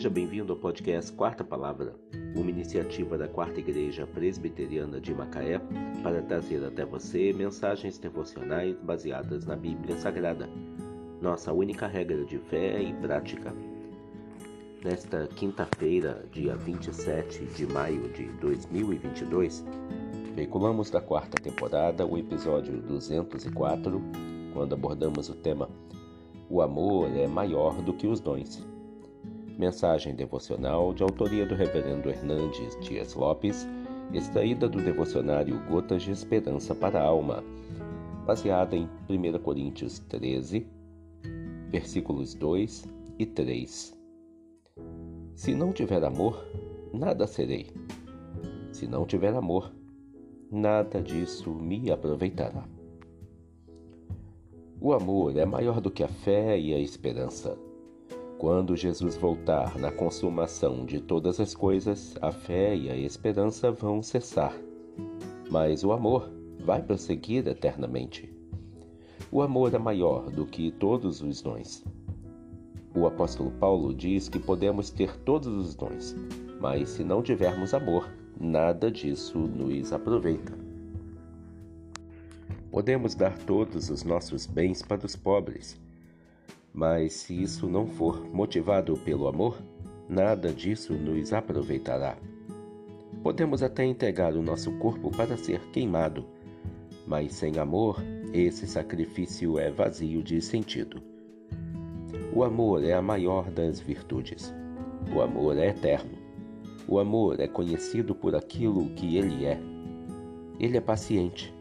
Seja bem-vindo ao podcast Quarta Palavra, uma iniciativa da Quarta Igreja Presbiteriana de Macaé para trazer até você mensagens devocionais baseadas na Bíblia Sagrada, nossa única regra de fé e prática. Nesta quinta-feira, dia 27 de maio de 2022, veiculamos da quarta temporada o episódio 204, quando abordamos o tema O amor é maior do que os dons. Mensagem devocional de autoria do Reverendo Hernandes Dias Lopes, extraída do devocionário Gotas de Esperança para a Alma, baseada em 1 Coríntios 13, versículos 2 e 3. Se não tiver amor, nada serei. Se não tiver amor, nada disso me aproveitará. O amor é maior do que a fé e a esperança. Quando Jesus voltar na consumação de todas as coisas, a fé e a esperança vão cessar, mas o amor vai prosseguir eternamente. O amor é maior do que todos os dons. O apóstolo Paulo diz que podemos ter todos os dons, mas se não tivermos amor, nada disso nos aproveita. Podemos dar todos os nossos bens para os pobres mas se isso não for motivado pelo amor, nada disso nos aproveitará. Podemos até entregar o nosso corpo para ser queimado, mas sem amor, esse sacrifício é vazio de sentido. O amor é a maior das virtudes. O amor é eterno. O amor é conhecido por aquilo que ele é. Ele é paciente.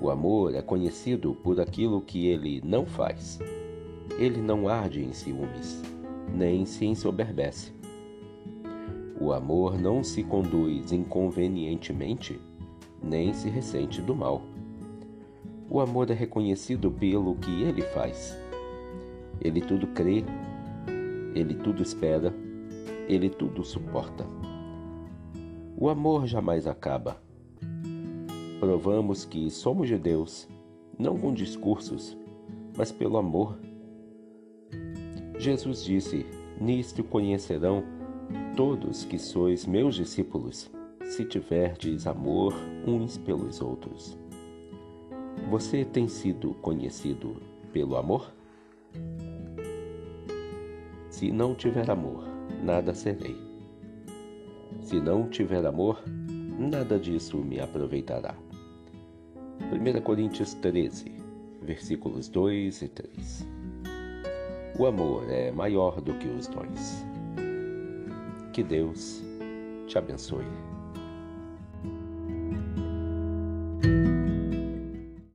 O amor é conhecido por aquilo que ele não faz. Ele não arde em ciúmes, nem se ensoberbece. O amor não se conduz inconvenientemente, nem se ressente do mal. O amor é reconhecido pelo que ele faz. Ele tudo crê, ele tudo espera, ele tudo suporta. O amor jamais acaba. Provamos que somos de Deus, não com discursos, mas pelo amor Jesus disse: Nisto conhecerão todos que sois meus discípulos, se tiverdes amor uns pelos outros. Você tem sido conhecido pelo amor? Se não tiver amor, nada serei. Se não tiver amor, nada disso me aproveitará. 1 Coríntios 13, versículos 2 e 3. O amor é maior do que os dons. Que Deus te abençoe.